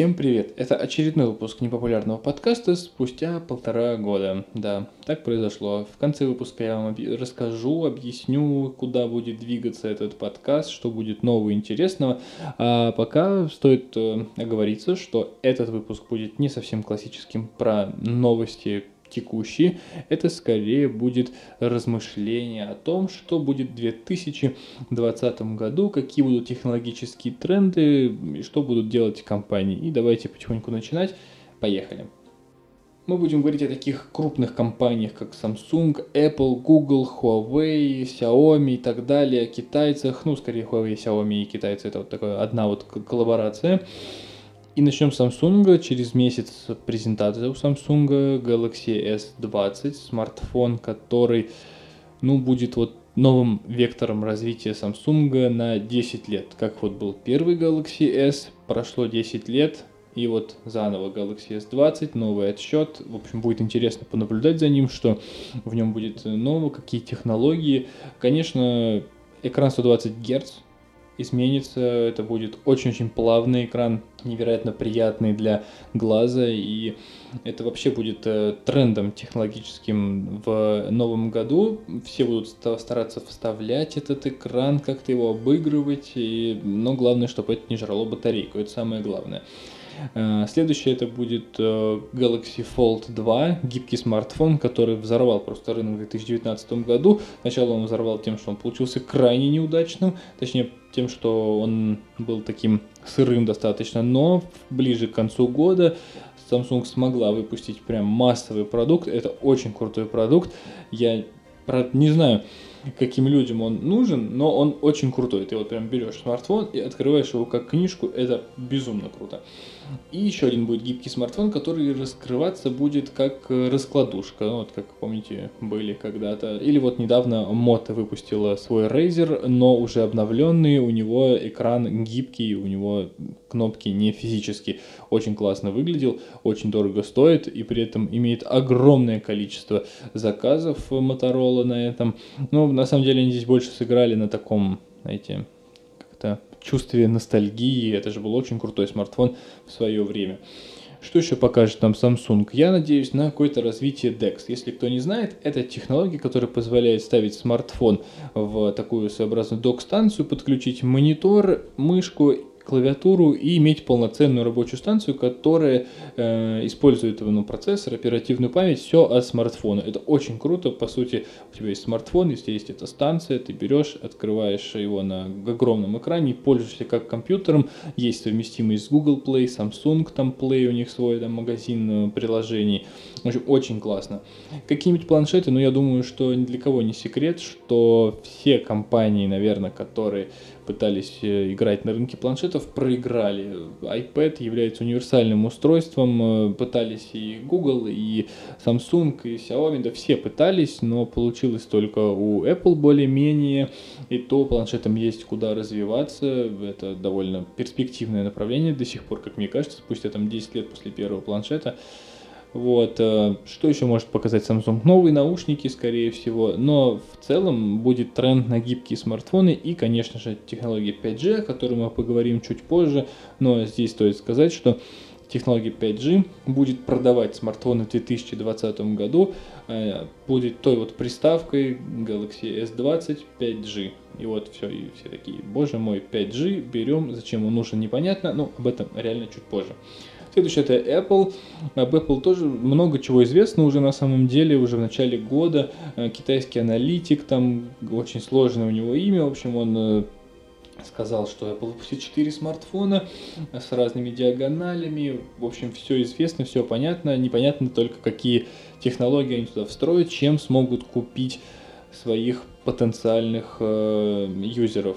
Всем привет! Это очередной выпуск непопулярного подкаста спустя полтора года. Да, так произошло. В конце выпуска я вам расскажу, объясню, куда будет двигаться этот подкаст, что будет нового и интересного. А пока стоит э, оговориться, что этот выпуск будет не совсем классическим про новости текущий, это скорее будет размышление о том, что будет в 2020 году, какие будут технологические тренды и что будут делать компании. И давайте потихоньку начинать. Поехали. Мы будем говорить о таких крупных компаниях, как Samsung, Apple, Google, Huawei, Xiaomi и так далее, китайцах, ну, скорее Huawei, Xiaomi и китайцы, это вот такая одна вот коллаборация. И начнем с Samsung. Через месяц презентация у Samsung Galaxy S20, смартфон, который, ну, будет вот новым вектором развития Samsung на 10 лет. Как вот был первый Galaxy S, прошло 10 лет, и вот заново Galaxy S20, новый отсчет. В общем, будет интересно понаблюдать за ним, что в нем будет нового, какие технологии. Конечно, экран 120 Гц, изменится. Это будет очень-очень плавный экран, невероятно приятный для глаза. И это вообще будет э, трендом технологическим в новом году. Все будут стараться вставлять этот экран, как-то его обыгрывать. И... Но главное, чтобы это не жрало батарейку. Это самое главное. Э, следующее это будет э, Galaxy Fold 2, гибкий смартфон, который взорвал просто рынок в 2019 году. Сначала он взорвал тем, что он получился крайне неудачным, точнее тем, что он был таким сырым достаточно, но ближе к концу года Samsung смогла выпустить прям массовый продукт. Это очень крутой продукт. Я не знаю, каким людям он нужен, но он очень крутой. Ты вот прям берешь смартфон и открываешь его как книжку, это безумно круто. И еще один будет гибкий смартфон, который раскрываться будет как раскладушка. Ну, вот как помните, были когда-то. Или вот недавно Moto выпустила свой Razer, но уже обновленный. У него экран гибкий, у него кнопки не физические. Очень классно выглядел, очень дорого стоит и при этом имеет огромное количество заказов Motorola на этом. Ну, на самом деле они здесь больше сыграли на таком, знаете, как-то чувстве ностальгии. Это же был очень крутой смартфон в свое время. Что еще покажет нам Samsung? Я надеюсь на какое-то развитие DeX. Если кто не знает, это технология, которая позволяет ставить смартфон в такую своеобразную док-станцию, подключить монитор, мышку клавиатуру и иметь полноценную рабочую станцию, которая э, использует ну, процессор, оперативную память, все от смартфона. Это очень круто, по сути, у тебя есть смартфон, если есть эта станция, ты берешь, открываешь его на огромном экране, пользуешься как компьютером, есть совместимость с Google Play, Samsung там Play, у них свой там, магазин э, приложений. В общем, очень классно. Какие-нибудь планшеты, ну я думаю, что ни для кого не секрет, что все компании, наверное, которые пытались э, играть на рынке планшетов, проиграли. iPad является универсальным устройством, э, пытались и Google, и Samsung, и Xiaomi, да все пытались, но получилось только у Apple более-менее, и то планшетам есть куда развиваться, это довольно перспективное направление до сих пор, как мне кажется, спустя там 10 лет после первого планшета. Вот. Э, что еще может показать Samsung? Новые наушники, скорее всего. Но в целом будет тренд на гибкие смартфоны и, конечно же, технология 5G, о которой мы поговорим чуть позже. Но здесь стоит сказать, что технология 5G будет продавать смартфоны в 2020 году, э, будет той вот приставкой Galaxy S20 5G. И вот все, и все такие, боже мой, 5G берем, зачем он нужен, непонятно, но об этом реально чуть позже. Следующее это Apple. Об Apple тоже много чего известно уже на самом деле, уже в начале года. Э, китайский аналитик, там очень сложное у него имя, в общем, он э, сказал, что Apple выпустит 4 смартфона с разными диагоналями. В общем, все известно, все понятно. Непонятно только, какие технологии они туда встроят, чем смогут купить своих потенциальных э, юзеров.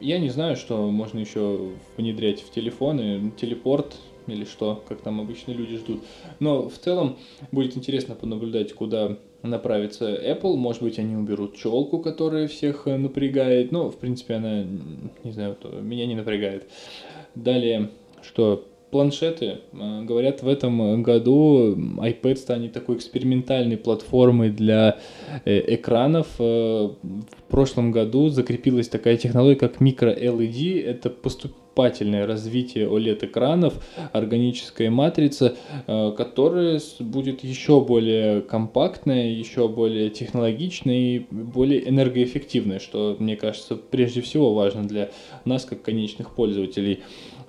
Я не знаю, что можно еще внедрять в телефоны. Телепорт или что, как там обычно люди ждут. Но в целом будет интересно понаблюдать, куда направится Apple. Может быть, они уберут челку, которая всех э, напрягает. Но, в принципе, она, не знаю, меня не напрягает. Далее, что планшеты. Э, говорят, в этом году iPad станет такой экспериментальной платформой для э, экранов. В прошлом году закрепилась такая технология, как micro LED. Это поступ поступательное развитие OLED-экранов, органическая матрица, э, которая будет еще более компактная, еще более технологичная и более энергоэффективная, что, мне кажется, прежде всего важно для нас, как конечных пользователей.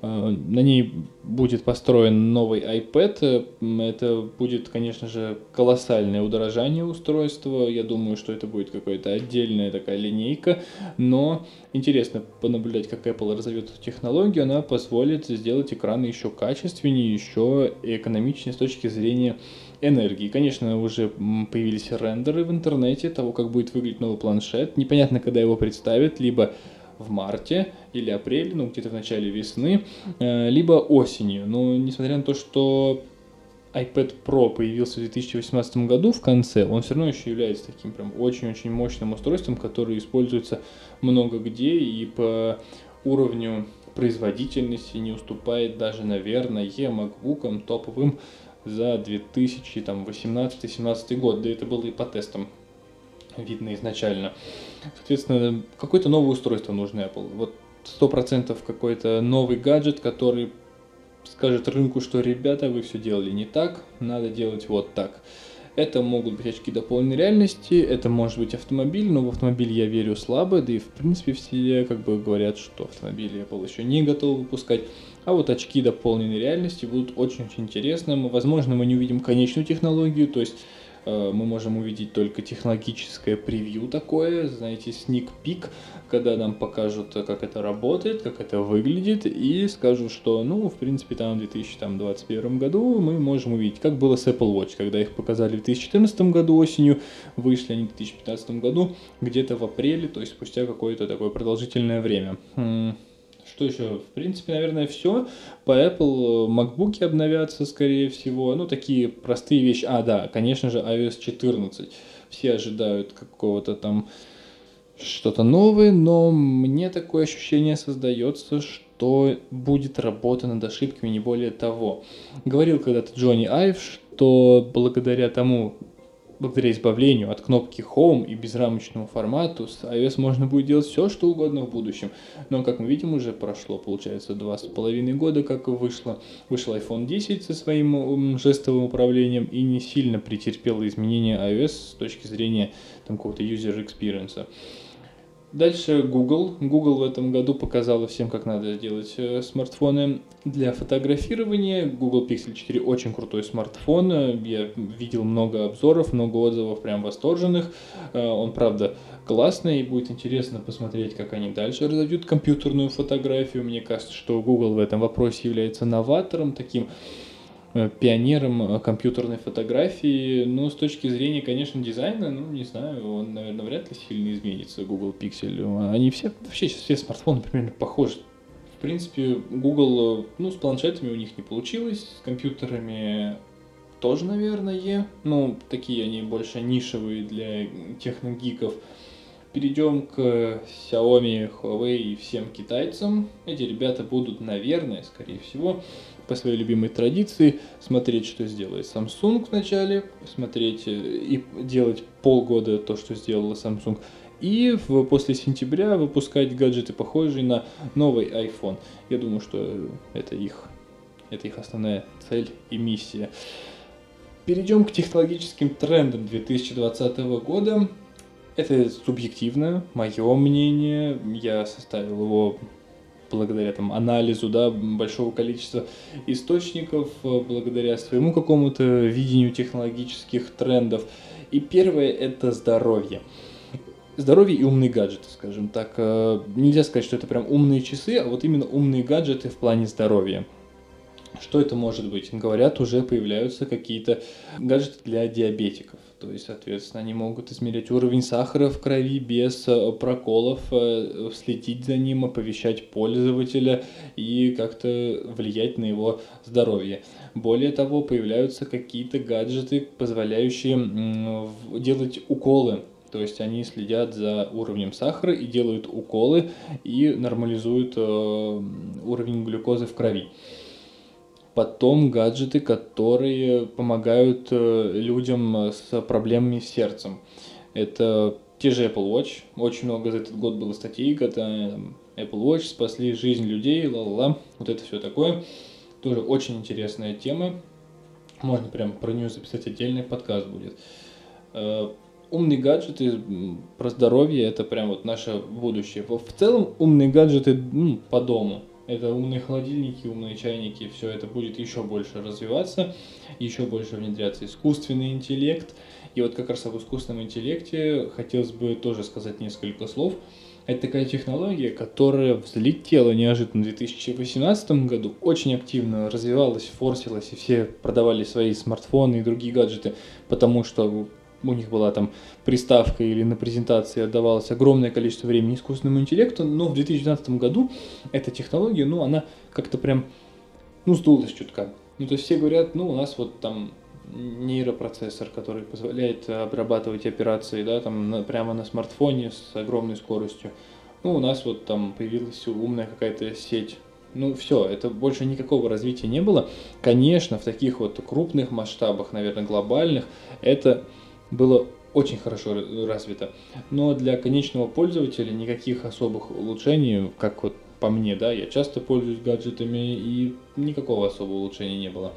Э, на ней будет построен новый iPad. Это будет, конечно же, колоссальное удорожание устройства. Я думаю, что это будет какая-то отдельная такая линейка. Но интересно понаблюдать, как Apple разовьет эту технологию. Она позволит сделать экраны еще качественнее, еще экономичнее с точки зрения энергии. Конечно, уже появились рендеры в интернете того, как будет выглядеть новый планшет. Непонятно, когда его представят, либо в марте или апреле, ну где-то в начале весны, э, либо осенью. Но несмотря на то, что iPad Pro появился в 2018 году в конце, он все равно еще является таким прям очень-очень мощным устройством, которое используется много где и по уровню производительности не уступает даже, наверное, MacBook топовым за 2018-2017 год. Да это было и по тестам видно изначально. Соответственно, какое-то новое устройство нужно Apple. Вот сто процентов какой-то новый гаджет, который скажет рынку, что ребята, вы все делали не так, надо делать вот так. Это могут быть очки дополненной реальности, это может быть автомобиль, но в автомобиль я верю слабо, да и в принципе все как бы говорят, что автомобили Apple еще не готовы выпускать. А вот очки дополненной реальности будут очень-очень интересным. Возможно, мы не увидим конечную технологию, то есть мы можем увидеть только технологическое превью такое, знаете, sneak peek, когда нам покажут, как это работает, как это выглядит, и скажут, что, ну, в принципе, там в 2021 году мы можем увидеть, как было с Apple Watch, когда их показали в 2014 году осенью, вышли они в 2015 году, где-то в апреле, то есть спустя какое-то такое продолжительное время. Что еще? В принципе, наверное, все. По Apple MacBook обновятся, скорее всего. Ну, такие простые вещи. А, да, конечно же, iOS 14. Все ожидают какого-то там что-то новое, но мне такое ощущение создается, что будет работа над ошибками, не более того. Говорил когда-то Джонни Айв, что благодаря тому, благодаря избавлению от кнопки Home и безрамочному формату с iOS можно будет делать все, что угодно в будущем. Но, как мы видим, уже прошло, получается, два с половиной года, как вышло. Вышел iPhone 10 со своим жестовым управлением и не сильно претерпел изменения iOS с точки зрения там, какого-то user experience. Дальше Google. Google в этом году показала всем, как надо делать э, смартфоны для фотографирования. Google Pixel 4 очень крутой смартфон. Я видел много обзоров, много отзывов прям восторженных. Э, он, правда, классный, и будет интересно посмотреть, как они дальше разовьют компьютерную фотографию. Мне кажется, что Google в этом вопросе является новатором, таким Э, пионером э, компьютерной фотографии. Но с точки зрения, конечно, дизайна, ну, не знаю, он, наверное, вряд ли сильно изменится, Google Pixel. Они все, вообще сейчас все смартфоны примерно похожи. В принципе, Google, э, ну, с планшетами у них не получилось, с компьютерами тоже, наверное. Ну, такие они больше нишевые для техногиков. Перейдем к Xiaomi, Huawei и всем китайцам. Эти ребята будут, наверное, скорее всего, по своей любимой традиции смотреть, что сделает Samsung вначале, смотреть э, и делать полгода то, что сделала Samsung, и в, после сентября выпускать гаджеты, похожие на новый iPhone. Я думаю, что это их, это их основная цель и миссия. Перейдем к технологическим трендам 2020 года. Это субъективно, мое мнение. Я составил его благодаря там, анализу да, большого количества источников, э, благодаря своему какому-то видению технологических трендов. И первое – это здоровье. Здоровье и умные гаджеты, скажем так. Э, нельзя сказать, что это прям умные часы, а вот именно умные гаджеты в плане здоровья. Что это может быть? Говорят, уже появляются какие-то гаджеты для диабетиков. То есть, соответственно, они могут измерять уровень сахара в крови без э, проколов, э, следить за ним, оповещать пользователя и как-то влиять на его здоровье. Более того, появляются какие-то гаджеты, позволяющие делать уколы то есть они следят за уровнем сахара и делают уколы и нормализуют э, уровень глюкозы в крови потом гаджеты, которые помогают э, людям с проблемами с сердцем. Это те же Apple Watch. Очень много за этот год было статей, когда Apple Watch спасли жизнь людей, ла-ла-ла, вот это все такое. Тоже очень интересная тема. Можно прям про нее записать отдельный подкаст будет. Э, умные гаджеты про здоровье это прям вот наше будущее. В целом умные гаджеты ну, по дому. Это умные холодильники, умные чайники, все это будет еще больше развиваться, еще больше внедряться искусственный интеллект. И вот как раз об искусственном интеллекте хотелось бы тоже сказать несколько слов. Это такая технология, которая взлетела неожиданно в 2018 году, очень активно развивалась, форсилась, и все продавали свои смартфоны и другие гаджеты, потому что у них была там приставка или на презентации отдавалось огромное количество времени искусственному интеллекту, но в 2012 году эта технология, ну, она как-то прям, ну, сдулась чутка. Ну, то есть все говорят, ну, у нас вот там нейропроцессор, который позволяет обрабатывать операции, да, там на, прямо на смартфоне с огромной скоростью. Ну, у нас вот там появилась умная какая-то сеть. Ну, все, это больше никакого развития не было. Конечно, в таких вот крупных масштабах, наверное, глобальных, это было очень хорошо развито. Но для конечного пользователя никаких особых улучшений, как вот по мне, да, я часто пользуюсь гаджетами, и никакого особого улучшения не было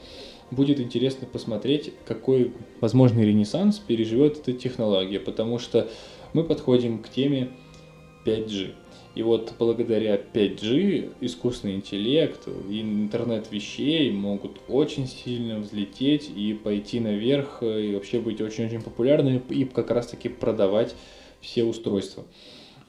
будет интересно посмотреть, какой возможный ренессанс переживет эта технология, потому что мы подходим к теме 5G. И вот благодаря 5G искусственный интеллект и интернет вещей могут очень сильно взлететь и пойти наверх, и вообще быть очень-очень популярными, и как раз-таки продавать все устройства.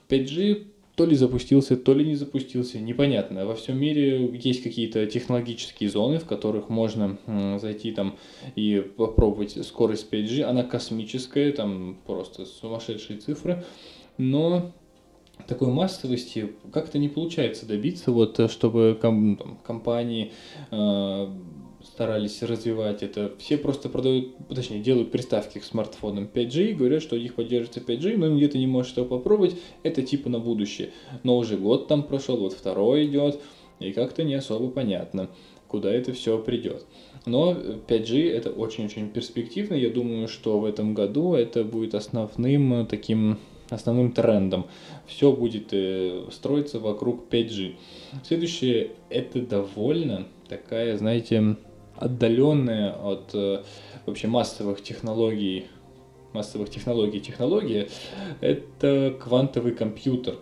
5G то ли запустился, то ли не запустился, непонятно. Во всем мире есть какие-то технологические зоны, в которых можно зайти там и попробовать скорость 5G. Она космическая, там просто сумасшедшие цифры, но такой массовости как-то не получается добиться, вот чтобы ком, там, компании э, старались развивать это. Все просто продают, точнее, делают приставки к смартфонам 5G, говорят, что у них поддерживается 5G, но где-то не можешь этого попробовать, это типа на будущее. Но уже год там прошел, вот второй идет, и как-то не особо понятно, куда это все придет. Но 5G это очень-очень перспективно, я думаю, что в этом году это будет основным таким основным трендом. Все будет э, строиться вокруг 5G. Следующее это довольно такая, знаете, отдаленная от э, вообще массовых технологий, массовых технологий технология, это квантовый компьютер.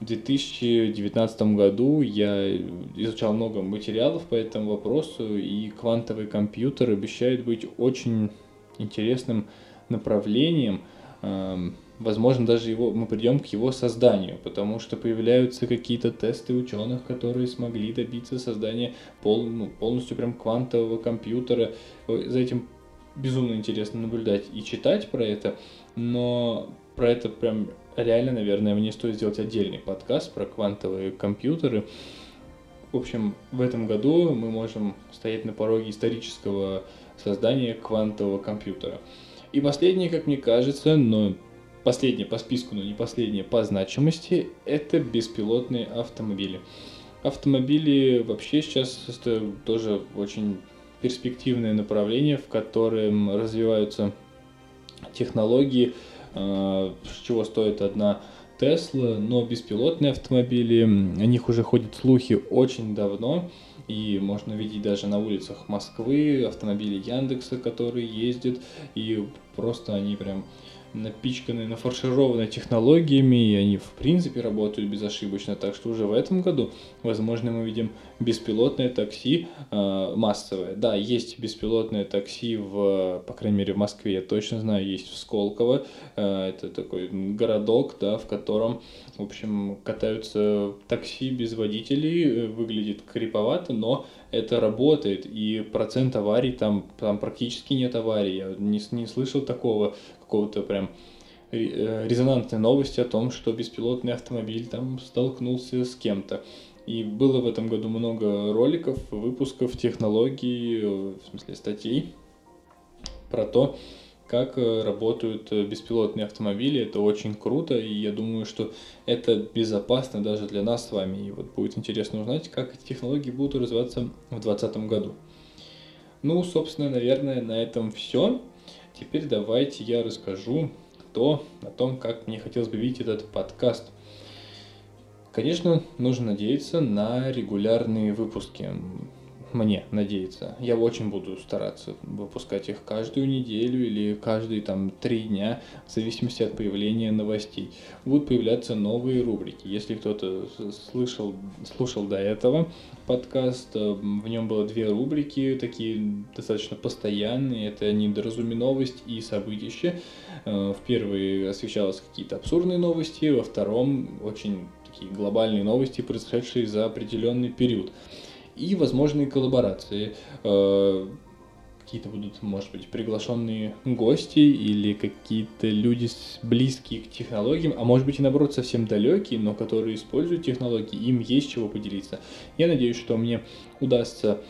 В 2019 году я изучал много материалов по этому вопросу, и квантовый компьютер обещает быть очень интересным направлением, эм, возможно, даже его, мы придем к его созданию, потому что появляются какие-то тесты ученых, которые смогли добиться создания пол, ну, полностью прям квантового компьютера. За этим безумно интересно наблюдать и читать про это, но про это прям реально, наверное, мне стоит сделать отдельный подкаст про квантовые компьютеры. В общем, в этом году мы можем стоять на пороге исторического создания квантового компьютера. И последнее, как мне кажется, но Последнее по списку, но не последнее по значимости, это беспилотные автомобили. Автомобили вообще сейчас это тоже очень перспективное направление, в котором развиваются технологии, а, с чего стоит одна Тесла, но беспилотные автомобили, о них уже ходят слухи очень давно, и можно видеть даже на улицах Москвы автомобили Яндекса, которые ездят, и просто они прям напичканы, нафаршированы технологиями, и они в принципе работают безошибочно. Так что уже в этом году, возможно, мы видим беспилотное такси э, массовое. Да, есть беспилотное такси в, по крайней мере, в Москве, я точно знаю, есть в Сколково. Э, это такой городок, да, в котором, в общем, катаются такси без водителей, э, выглядит криповато, но это работает, и процент аварий там, там практически нет аварий. Я не, не слышал такого какого-то прям э, резонансной новости о том, что беспилотный автомобиль там столкнулся с кем-то. И было в этом году много роликов, выпусков, технологий, э, в смысле статей про то, как э, работают беспилотные автомобили. Это очень круто, и я думаю, что это безопасно даже для нас с вами. И вот будет интересно узнать, как эти технологии будут развиваться в 2020 году. Ну, собственно, наверное, на этом все. Теперь давайте я расскажу то, о том, как мне хотелось бы видеть этот подкаст. Конечно, нужно надеяться на регулярные выпуски мне надеяться. Я очень буду стараться выпускать их каждую неделю или каждые там три дня, в зависимости от появления новостей. Будут появляться новые рубрики. Если кто-то слышал, слушал до этого подкаст, э, в нем было две рубрики, такие достаточно постоянные. Это недоразуми новость и событище. Э, в первой освещалось какие-то абсурдные новости, во втором очень такие глобальные новости, происшедшие за определенный период и возможные коллаборации. Э, какие-то будут, может быть, приглашенные гости или какие-то люди близкие к технологиям, а может быть и наоборот совсем далекие, но которые используют технологии, им есть чего поделиться. Я надеюсь, что мне удастся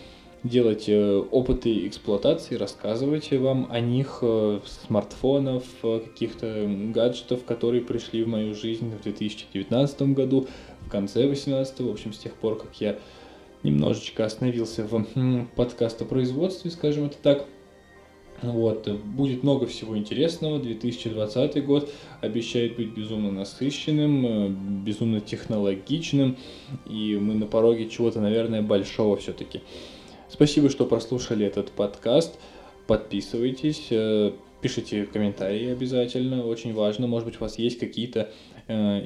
делать э, опыты эксплуатации, рассказывать вам о них, э, смартфонов, каких-то гаджетов, которые пришли в мою жизнь в 2019 году, в конце 2018, в общем, с тех пор, как я немножечко остановился в подкастопроизводстве, скажем это так. Вот, будет много всего интересного. 2020 год обещает быть безумно насыщенным, э, безумно технологичным, и мы на пороге чего-то, наверное, большого все-таки. Спасибо, что прослушали этот подкаст. Подписывайтесь, э, пишите комментарии обязательно, очень важно. Может быть, у вас есть какие-то э,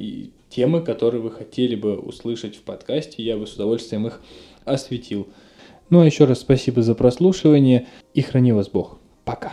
темы, которые вы хотели бы услышать в подкасте, я бы с удовольствием их осветил. Ну а еще раз спасибо за прослушивание и храни вас Бог. Пока.